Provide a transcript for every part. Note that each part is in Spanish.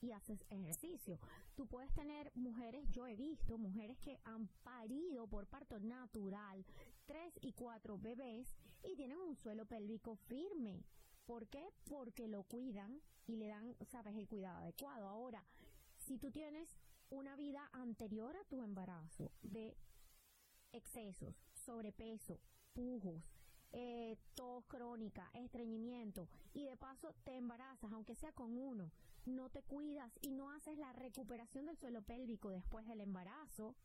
Y haces ejercicio. Tú puedes tener mujeres, yo he visto mujeres que han parido por parto natural tres y cuatro bebés y tienen un suelo pélvico firme. ¿Por qué? Porque lo cuidan y le dan, sabes, el cuidado adecuado. Ahora, si tú tienes una vida anterior a tu embarazo de excesos, sobrepeso, pujos, eh, tos crónica, estreñimiento y de paso te embarazas, aunque sea con uno, no te cuidas y no haces la recuperación del suelo pélvico después del embarazo,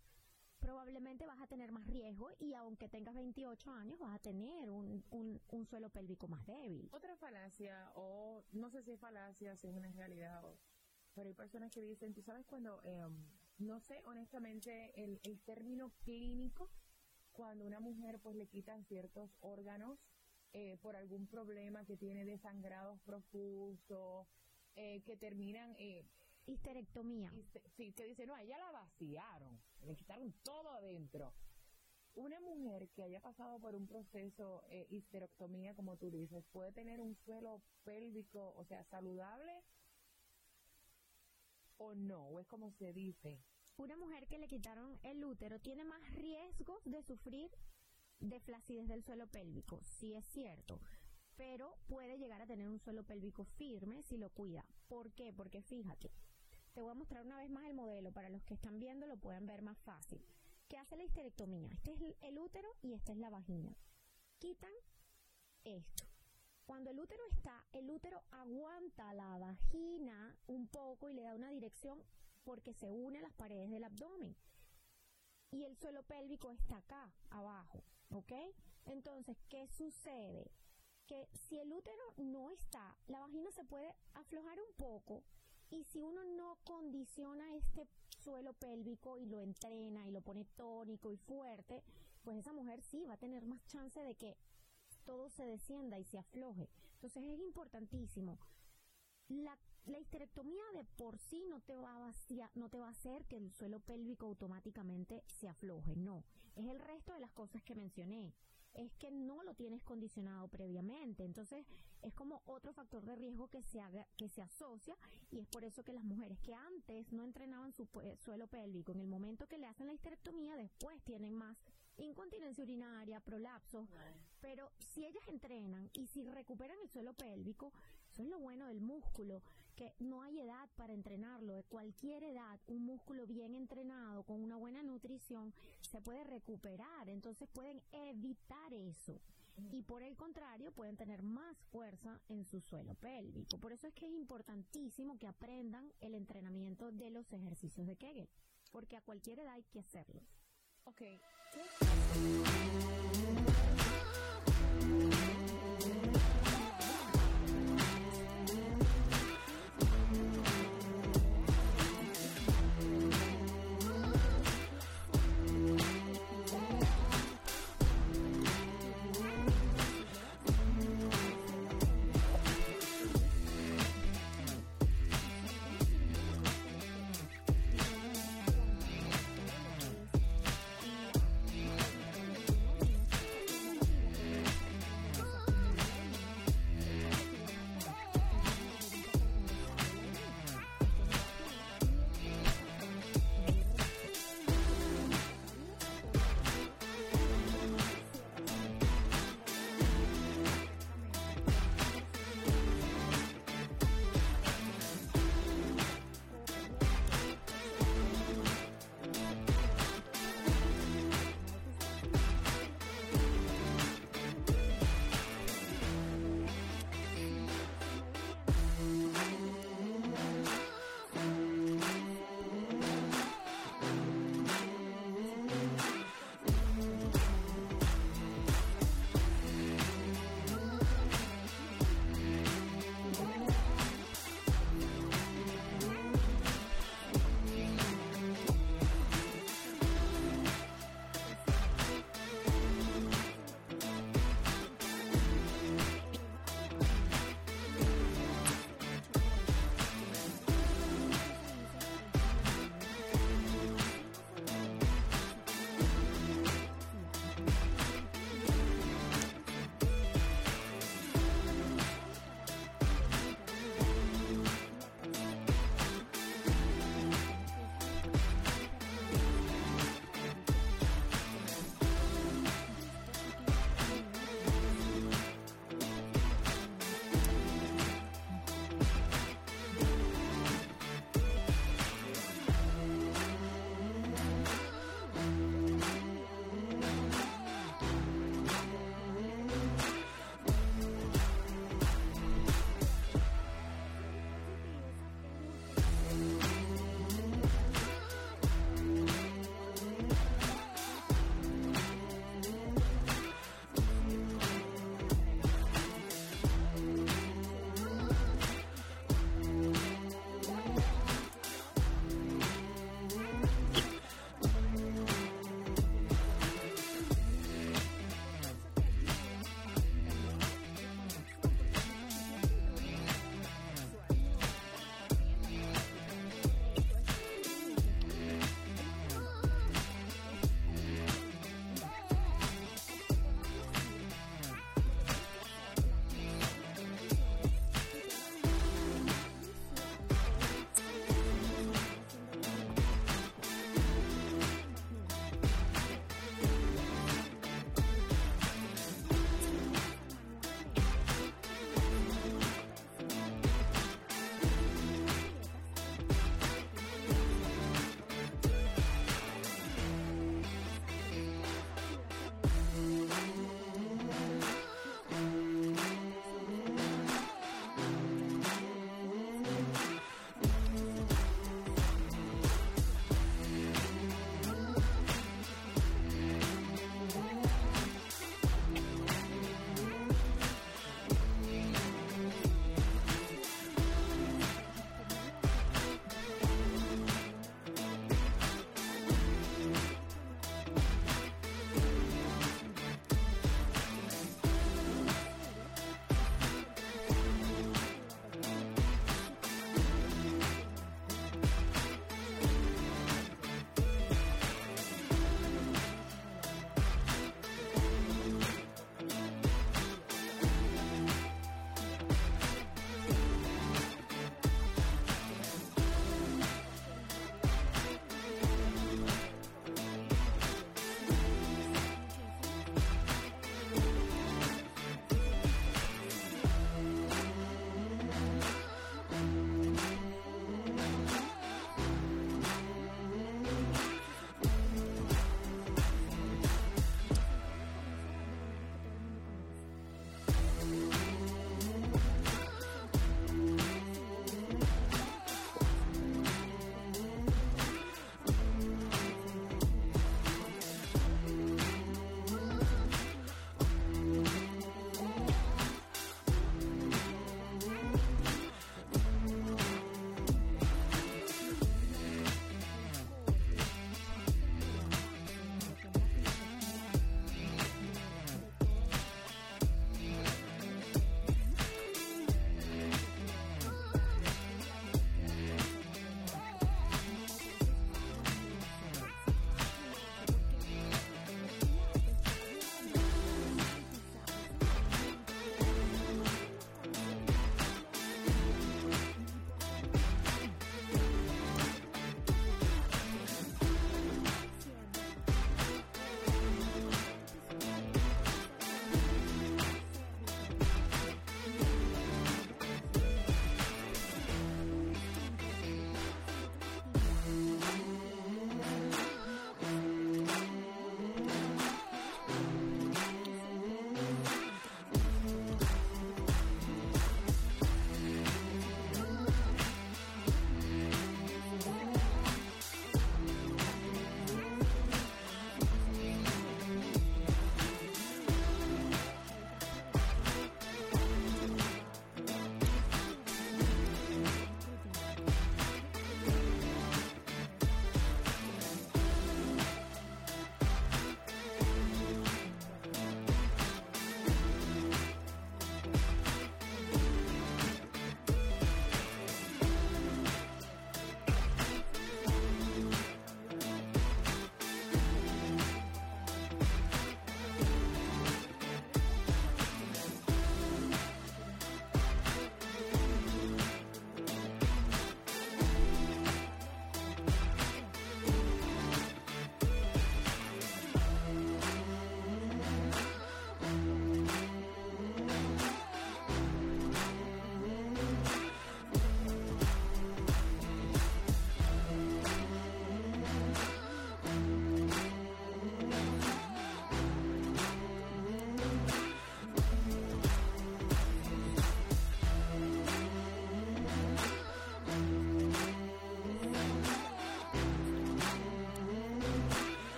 probablemente vas a tener más riesgo y aunque tengas 28 años vas a tener un, un, suelo pélvico más débil. Otra falacia, o no sé si es falacia, si es una realidad, pero hay personas que dicen, tú sabes cuando, em, no sé honestamente el, el término clínico, cuando una mujer pues le quitan ciertos órganos eh, por algún problema que tiene de sangrados profusos, eh, que terminan... Eh, Histerectomía. sí, te dice, no, ella la vaciaron, le quitaron todo adentro. Una mujer que haya pasado por un proceso eh, histerectomía, como tú dices, puede tener un suelo pélvico, o sea, saludable o no, o es como se dice, una mujer que le quitaron el útero tiene más riesgos de sufrir de flacidez del suelo pélvico, sí es cierto, pero puede llegar a tener un suelo pélvico firme si lo cuida. ¿Por qué? Porque fíjate, te voy a mostrar una vez más el modelo, para los que están viendo lo pueden ver más fácil. ¿Qué hace la histerectomía? Este es el útero y esta es la vagina. Quitan esto. Cuando el útero está, el útero aguanta la vagina un poco y le da una dirección porque se une a las paredes del abdomen. Y el suelo pélvico está acá, abajo, ¿ok? Entonces, ¿qué sucede? Que si el útero no está, la vagina se puede aflojar un poco y si uno no condiciona este suelo pélvico y lo entrena y lo pone tónico y fuerte, pues esa mujer sí va a tener más chance de que todo se descienda y se afloje. Entonces es importantísimo. La la histerectomía de por sí no te va a vaciar, no te va a hacer que el suelo pélvico automáticamente se afloje, no. Es el resto de las cosas que mencioné es que no lo tienes condicionado previamente. Entonces, es como otro factor de riesgo que se haga, que se asocia y es por eso que las mujeres que antes no entrenaban su suelo pélvico, en el momento que le hacen la histerectomía, después tienen más incontinencia urinaria, prolapso. Pero si ellas entrenan y si recuperan el suelo pélvico, eso es lo bueno del músculo, que no hay edad para entrenarlo. De cualquier edad, un músculo bien entrenado, con una buena nutrición, se puede recuperar. Entonces pueden evitar eso. Y por el contrario, pueden tener más fuerza en su suelo pélvico. Por eso es que es importantísimo que aprendan el entrenamiento de los ejercicios de Kegel. Porque a cualquier edad hay que hacerlo. Ok.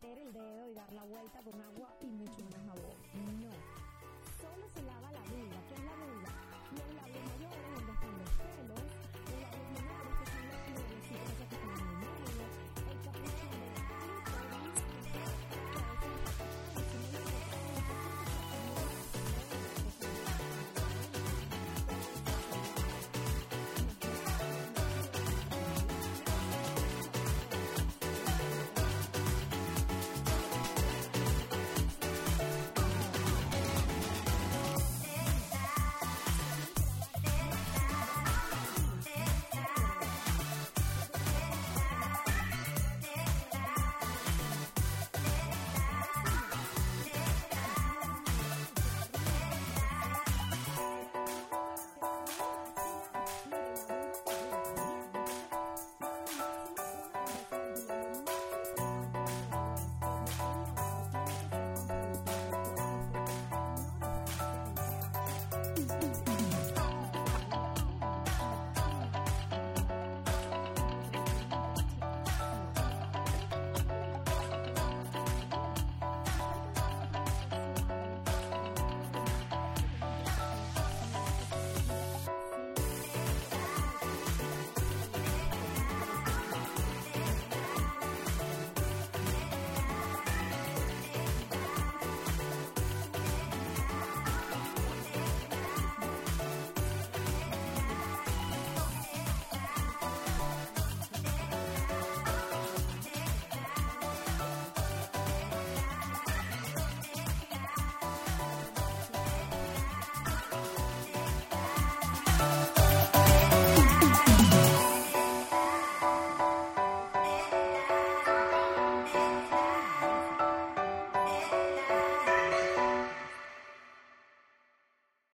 Meter el dedo y dar la vuelta con agua